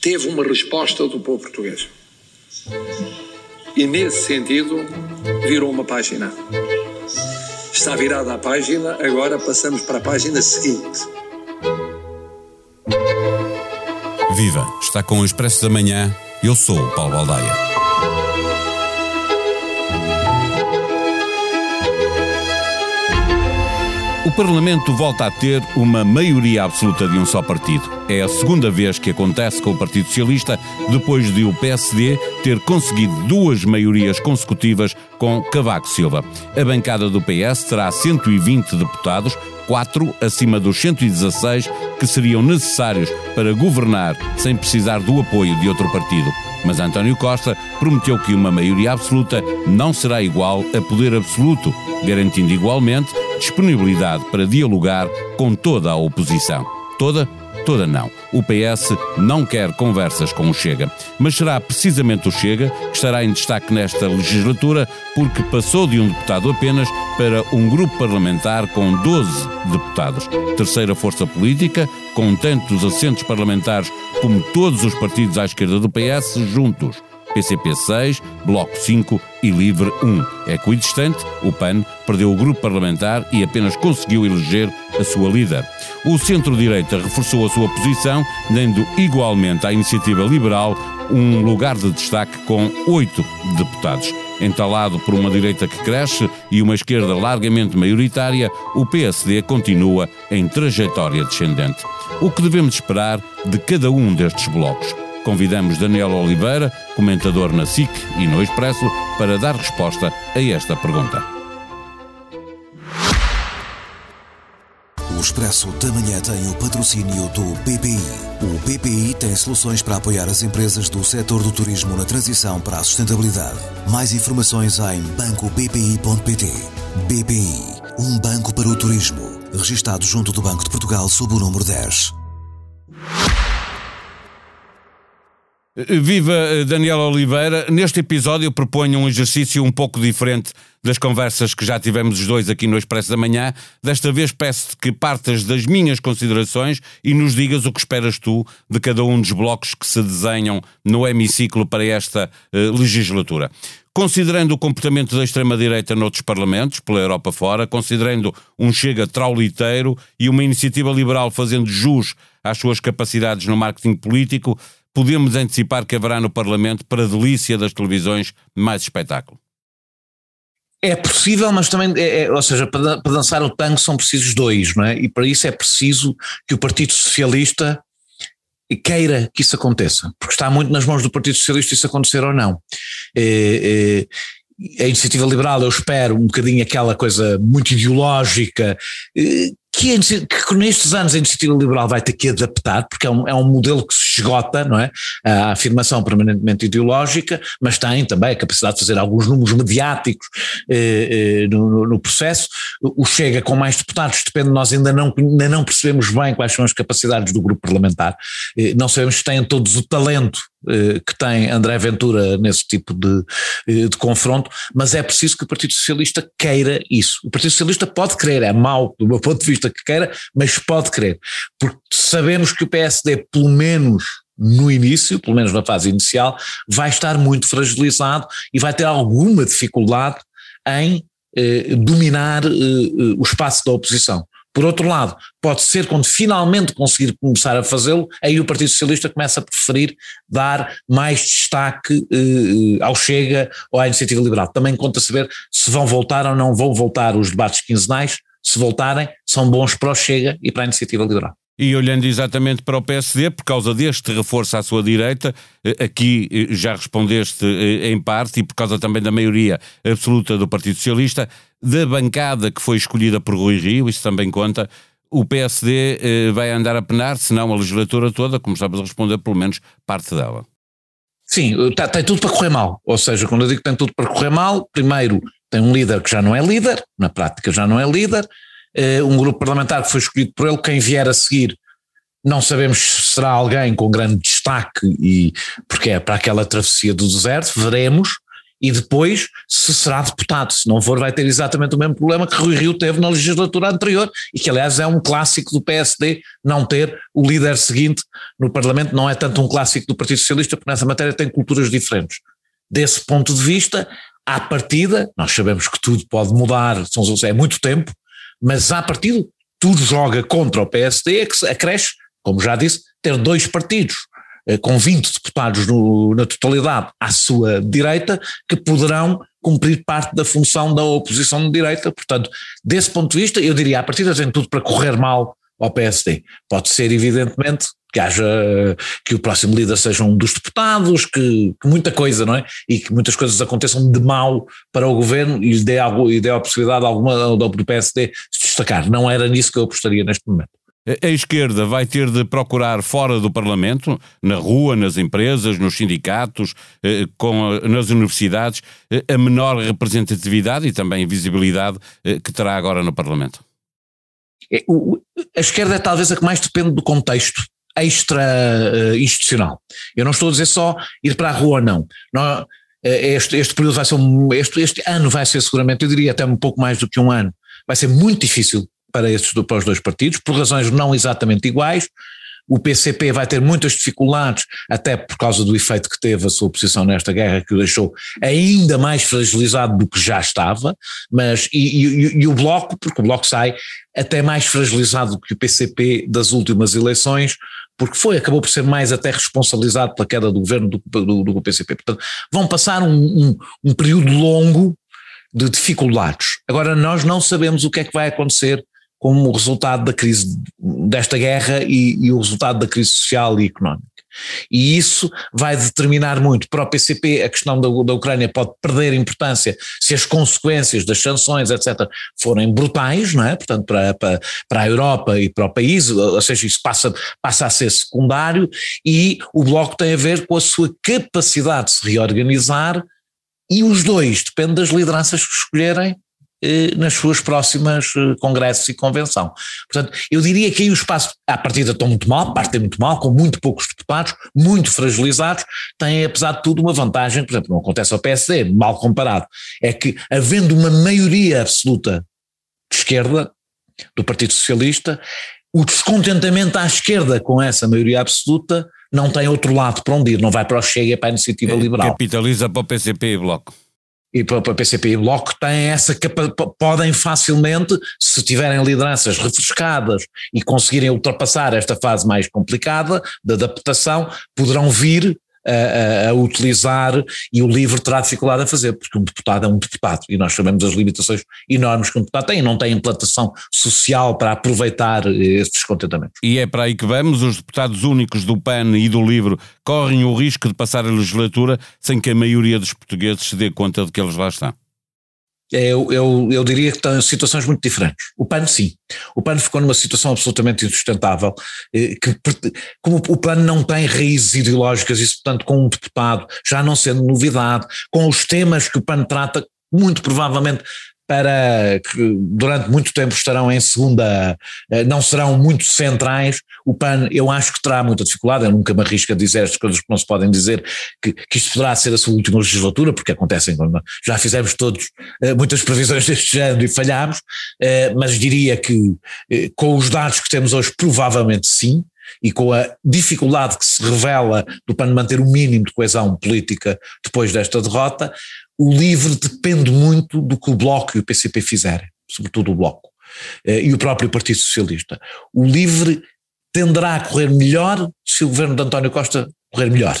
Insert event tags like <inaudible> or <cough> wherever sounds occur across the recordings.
teve uma resposta do povo português. E nesse sentido, virou uma página. Está virada a página, agora passamos para a página seguinte. Viva! Está com o Expresso da Manhã. Eu sou o Paulo Baldaia. O Parlamento volta a ter uma maioria absoluta de um só partido. É a segunda vez que acontece com o Partido Socialista, depois de o PSD ter conseguido duas maiorias consecutivas com Cavaco Silva. A bancada do PS terá 120 deputados, quatro acima dos 116 que seriam necessários para governar sem precisar do apoio de outro partido. Mas António Costa prometeu que uma maioria absoluta não será igual a poder absoluto, garantindo igualmente disponibilidade para dialogar com toda a oposição. Toda? Toda não. O PS não quer conversas com o Chega. Mas será precisamente o Chega que estará em destaque nesta legislatura, porque passou de um deputado apenas para um grupo parlamentar com 12 deputados. Terceira força política, com tantos assentos parlamentares como todos os partidos à esquerda do PS juntos. PCP 6, Bloco 5 e Livre 1. Equidistante, o PAN perdeu o grupo parlamentar e apenas conseguiu eleger a sua líder. O centro-direita reforçou a sua posição, dando igualmente à iniciativa liberal um lugar de destaque com oito deputados. Entalado por uma direita que cresce e uma esquerda largamente maioritária, o PSD continua em trajetória descendente. O que devemos esperar de cada um destes blocos? Convidamos Daniel Oliveira, comentador na SIC e no Expresso, para dar resposta a esta pergunta. O Expresso da Manhã tem o patrocínio do BPI. O BPI tem soluções para apoiar as empresas do setor do turismo na transição para a sustentabilidade. Mais informações em bancobpi.pt. BPI, um banco para o turismo. Registado junto do Banco de Portugal sob o número 10. Viva eh, Daniel Oliveira. Neste episódio eu proponho um exercício um pouco diferente das conversas que já tivemos os dois aqui no Expresso da Manhã. Desta vez peço-te que partas das minhas considerações e nos digas o que esperas tu de cada um dos blocos que se desenham no hemiciclo para esta uh, legislatura. Considerando o comportamento da extrema-direita noutros parlamentos, pela Europa fora, considerando um chega trauliteiro e uma iniciativa liberal fazendo jus às suas capacidades no marketing político, podemos antecipar que haverá no Parlamento, para a delícia das televisões, mais espetáculo? É possível, mas também, é, é, ou seja, para, para, dançar o tango são precisos dois, não é? E para isso é preciso que o Partido Socialista queira que isso aconteça, porque está muito nas mãos do Partido Socialista isso acontecer ou não. É, é, a iniciativa liberal, eu espero, um bocadinho aquela coisa muito ideológica, é, que, que, nestes anos a iniciativa liberal vai ter que adaptar, porque é um, é um modelo que se esgota, não é? A afirmação permanentemente ideológica, mas tem também a capacidade de fazer alguns números mediáticos eh, eh, no, no, processo. O Chega com mais deputados, depende, nós ainda não, ainda não percebemos bem quais são as capacidades do grupo parlamentar, eh, não sabemos se têm todos o talento que tem André Ventura nesse tipo de, eh, de confronto, mas é preciso que o Partido Socialista queira isso. O Partido Socialista pode querer, é mau do meu ponto de vista que queira, mas pode querer, porque sabemos que o PSD, pelo menos no início, pelo menos na fase inicial, vai estar muito fragilizado e vai ter alguma dificuldade em eh, dominar eh, eh o espaço da oposição. Por outro lado, pode ser quando finalmente conseguir começar a fazê-lo, aí o Partido Socialista começa a preferir dar mais destaque eh, ao Chega ou à Iniciativa Liberal. Também conta saber se vão voltar ou não vão voltar os debates quinzenais, se voltarem, são bons para o Chega e para a Iniciativa Liberal. E olhando exatamente para o PSD, por causa deste reforço à sua direita, eh, aqui eh, já respondeste eh, em parte, e por causa também da maioria absoluta do Partido Socialista, da bancada que foi escolhida por Rui Rio, isso também conta, o PSD vai andar a penar, se não a legislatura toda, como sabes a responder, pelo menos parte dela. Sim, tá, tem tudo para correr mal. Ou seja, quando eu digo que tem tudo para correr mal, primeiro tem um líder que já não é líder, na prática já não é líder, uh, um grupo parlamentar que foi escolhido por ele, quem vier a seguir não sabemos se será alguém com grande destaque e porque é para aquela travessia do deserto, veremos, e depois se será deputado. Se não for, vai ter exatamente o mesmo problema que Rui Rio teve na legislatura anterior e que, aliás, é um clássico do PSD não ter o líder seguinte no Parlamento. Não é tanto um clássico do Partido Socialista, porque nessa matéria tem culturas diferentes. Desse ponto de vista, à partida, nós sabemos que tudo pode mudar, é muito tempo, mas à partida, tudo joga contra o PSD, é que acresce, como já disse, ter dois partidos com 20 deputados no, na totalidade à sua direita, que poderão cumprir parte da função da oposição de direita. Portanto, desse ponto de vista, eu diria, a partir tem tudo para correr mal ao PSD. Pode ser, evidentemente, que haja que o próximo líder seja um dos deputados, que, que, muita coisa, não é? E que muitas coisas aconteçam de mal para o governo e dê, algo, e dê a possibilidade alguma do PSD se destacar. Não era nisso que eu apostaria neste momento. A esquerda vai ter de procurar fora do Parlamento, na rua, nas empresas, nos sindicatos, eh, com, nas universidades, eh, a menor representatividade e também visibilidade eh, que terá agora no Parlamento. É, a esquerda é talvez a que mais depende do contexto extra-institucional. Eu não estou a dizer só ir para a rua, não. não este, este período vai ser este, este ano vai ser seguramente, eu diria até um pouco mais do que um ano, vai ser muito difícil para, esses, para os dois partidos, por razões não exatamente iguais. O PCP vai ter muitas dificuldades, até por causa do efeito que teve a sua posição nesta guerra, que o deixou ainda mais fragilizado do que já estava, mas e, e, e o Bloco, porque o Bloco sai até mais fragilizado do que o PCP das últimas eleições, porque foi, acabou por ser mais até responsabilizado pela queda do governo do, do, do PCP. Portanto, vão passar um, um, um período longo de dificuldades. Agora, nós não sabemos o que é que vai acontecer como resultado da crise desta guerra e, e, o resultado da crise social e económica. E isso vai determinar muito para o PCP, a questão da, da Ucrânia pode perder importância se as consequências das sanções, etc., forem brutais, não é? Portanto, para, para, para a Europa e para o país, ou seja, isso passa, passa a ser secundário, e o Bloco tem a ver com a sua capacidade de se reorganizar, e os dois, depende das lideranças que escolherem nas suas próximas eh, congressos e convenção. Portanto, eu diria que aí o espaço, à partida estão muito mal, partem muito mal, com muito poucos deputados, muito fragilizados, têm apesar de tudo uma vantagem, por exemplo, não acontece ao PSD, mal comparado, é que havendo uma maioria absoluta de esquerda, do Partido Socialista, o descontentamento à esquerda com essa maioria absoluta não tem outro lado para onde ir, não vai para o Chega, para a Iniciativa é, Liberal. Capitaliza para o PCP e Bloco e para o PCP e Bloco têm essa podem facilmente, se tiverem lideranças refrescadas e conseguirem ultrapassar esta fase mais complicada de adaptação, poderão vir a, a, utilizar e o LIVRE terá dificuldade a fazer, porque um deputado é um deputado e nós sabemos as limitações enormes que um deputado tem e não tem implantação social para aproveitar esses descontentamentos. E é para aí que vamos, os deputados únicos do PAN e do LIVRE correm o risco de passar a legislatura sem que a maioria dos portugueses se dê conta de que eles lá estão. Eu, eu, eu diria que estão situações muito diferentes. O PAN, sim. O PAN ficou numa situação absolutamente insustentável, eh, que, como o PAN não tem raízes ideológicas, e portanto, com um deputado, já não sendo novidade, com os temas que o PAN trata, muito provavelmente para que durante muito tempo estarão em segunda, eh, não serão muito centrais. O PAN, eu acho que terá muita dificuldade, eu nunca me arrisco a dizer as coisas que não se podem dizer, que, que isto poderá ser a sua última legislatura, porque acontecem, já fizemos todos eh, muitas previsões <laughs> deste género e falhámos, eh, mas diria que com os dados que temos hoje, provavelmente sim, e com a dificuldade que se revela do PAN manter o mínimo de coesão política depois desta derrota, o LIVRE depende muito do que o Bloco e o PCP fizerem, sobretudo o Bloco, eh, e o próprio Partido Socialista. O LIVRE tenderá a correr melhor se o governo de António Costa correr melhor.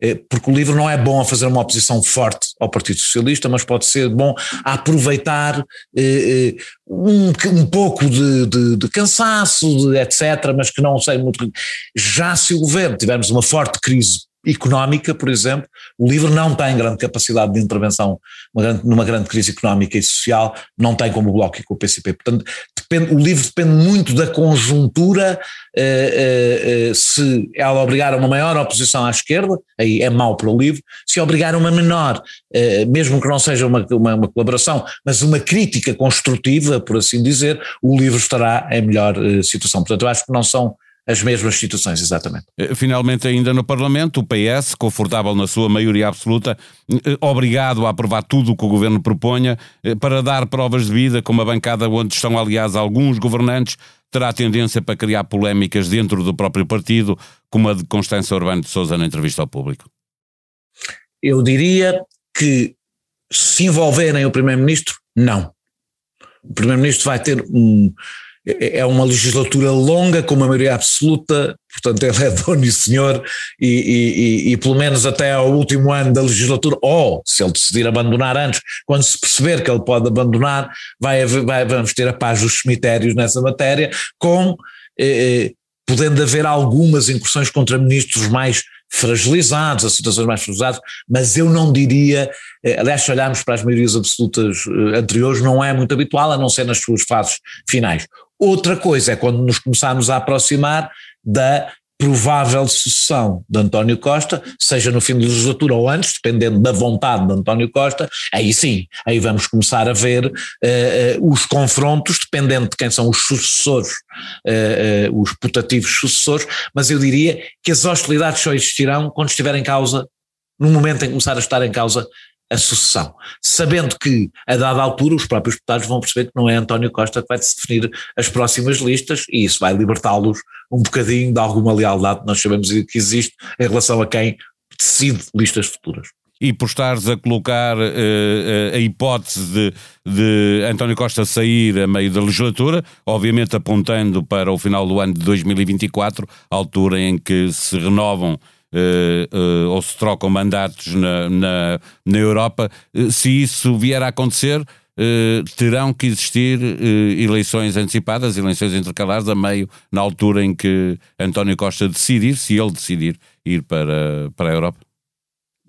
Eh, porque o LIVRE não é bom a fazer uma oposição forte ao Partido Socialista, mas pode ser bom a aproveitar eh, um, um pouco de, de, de cansaço, de etc., mas que não sei muito. Já se o governo tivermos uma forte crise económica, por exemplo, o livro não tem grande capacidade de intervenção grande, numa grande crise económica e social, não tem como o Bloco e com o PCP. Portanto, depende, o livro depende muito da conjuntura, eh, eh, eh, se ela obrigar a uma maior oposição à esquerda, aí é mau para o livro, se obrigar a uma menor, eh, mesmo que não seja uma, uma, uma, colaboração, mas uma crítica construtiva, por assim dizer, o livro estará em melhor eh, situação. Portanto, eu acho que não são as mesmas situações, exatamente. Eh, finalmente, ainda no Parlamento, o PS, confortável na sua maioria absoluta, eh, obrigado a aprovar tudo o que o governo proponha, eh, para dar provas de vida, com uma bancada onde estão, aliás, alguns governantes, terá tendência para criar polémicas dentro do próprio partido, como a de Constância Urbano de Souza na entrevista ao público? Eu diria que se envolverem o Primeiro-Ministro, não. O Primeiro-Ministro vai ter um, é, é uma legislatura longa, com uma maioria absoluta, portanto <laughs> ele é dono e senhor, e, e, e, e, pelo menos até ao último ano da legislatura, ou se ele decidir abandonar antes, quando se perceber que ele pode abandonar, vai, vai vamos ter a paz dos cemitérios nessa matéria, com eh, eh, podendo haver algumas incursões contra ministros mais fragilizados, as situações mais fragilizadas, mas eu não diria, eh, aliás, se olharmos para as maiorias absolutas eh, anteriores, não é muito habitual, a não ser nas suas fases finais. Outra coisa é quando nos começarmos a aproximar da provável sucessão de António Costa, seja no fim da legislatura ou antes, dependendo da vontade de António Costa, aí sim, aí vamos começar a ver uh, uh, os confrontos, dependendo de quem são os sucessores, uh, os putativos sucessores, mas eu diria que as hostilidades só existirão quando estiver em causa, no momento em começar a estar em causa a sucessão, sabendo que, a dada altura, os próprios deputados vão perceber que não é António Costa que vai definir as próximas listas e isso vai libertá-los um bocadinho de alguma lealdade que nós sabemos que existe em relação a quem decide listas futuras. E por estares a colocar uh, a hipótese de, de António Costa sair a meio da legislatura, obviamente apontando para o final do ano de 2024, altura em que se renovam Uh, uh, ou se trocam mandatos na, na, na Europa, uh, se isso vier a acontecer, terão que existir eleições antecipadas, eleições intercalares a meio, na altura em que António Costa decidir, se ele decidir ir para, para a Europa?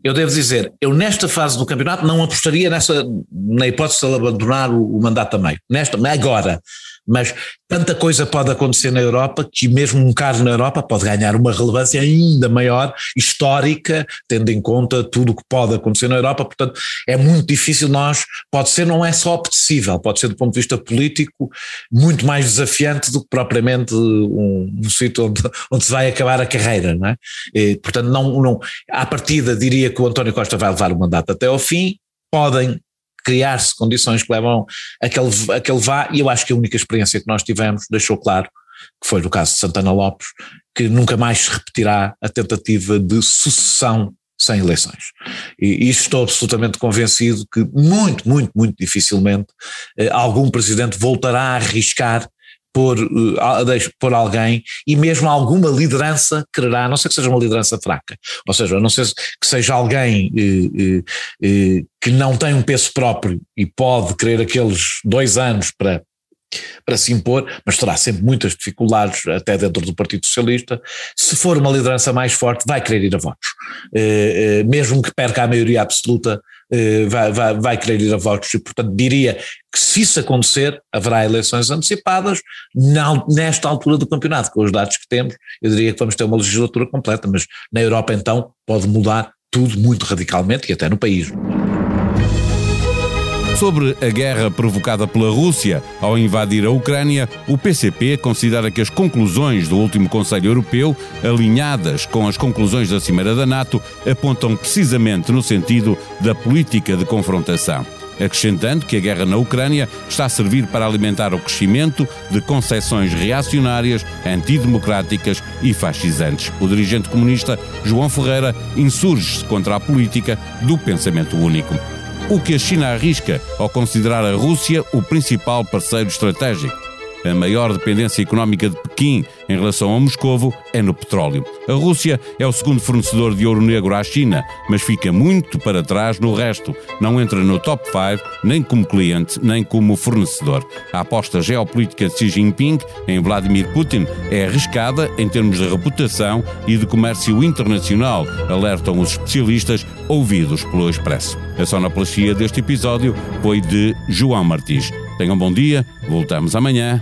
Eu devo dizer, eu nesta fase do campeonato não apostaria nessa, na hipótese de ele abandonar o, o mandato meio. Nesta, agora, mas tanta coisa pode acontecer na Europa que mesmo um caso na Europa pode ganhar uma relevância ainda maior, histórica, tendo em conta tudo o que pode acontecer na Europa, portanto é muito difícil nós, pode ser, não é só apetecível, pode ser do ponto de vista político muito mais desafiante do que propriamente um, um sítio onde, onde se vai acabar a carreira, não é? E, portanto não, não, à partida diria que o António Costa vai levar o mandato até ao fim, podem criar-se condições que levam a que, ele, a que ele vá, e eu acho que a única experiência que nós tivemos deixou claro, que foi no caso de Santana Lopes, que nunca mais se repetirá a tentativa de sucessão sem eleições. E, e estou absolutamente convencido que muito, muito, muito dificilmente eh, algum presidente voltará a arriscar por, uh, por alguém e mesmo alguma liderança quererá, a não sei que seja uma liderança fraca, ou seja, a não ser que seja alguém uh, uh, que não tem um peso próprio e pode querer aqueles dois anos para para se impor, mas terá sempre muitas dificuldades, até dentro do Partido Socialista. Se for uma liderança mais forte, vai querer ir a votos. mesmo que perca a maioria absoluta, eh, vai, vai, vai querer ir a votos e, portanto, diria que se isso acontecer, haverá eleições antecipadas na, nesta altura do campeonato, com os dados que temos, eu diria que vamos ter uma legislatura completa, mas na Europa então pode mudar tudo muito radicalmente e até no país. Sobre a guerra provocada pela Rússia ao invadir a Ucrânia, o PCP considera que as conclusões do último Conselho Europeu, alinhadas com as conclusões da Cimeira da NATO, apontam precisamente no sentido da política de confrontação acrescentando que a guerra na Ucrânia está a servir para alimentar o crescimento de concepções reacionárias, antidemocráticas e fascisantes. O dirigente comunista João Ferreira insurge-se contra a política do pensamento único o que a China arrisca ao considerar a Rússia o principal parceiro estratégico. A maior dependência económica de Pequim em relação a Moscovo é no petróleo. A Rússia é o segundo fornecedor de ouro negro à China, mas fica muito para trás no resto. Não entra no top 5 nem como cliente, nem como fornecedor. A aposta geopolítica de Xi Jinping em Vladimir Putin é arriscada em termos de reputação e de comércio internacional, alertam os especialistas ouvidos pelo Expresso. A sonoplastia deste episódio foi de João Martins. Tenham um bom dia, voltamos amanhã.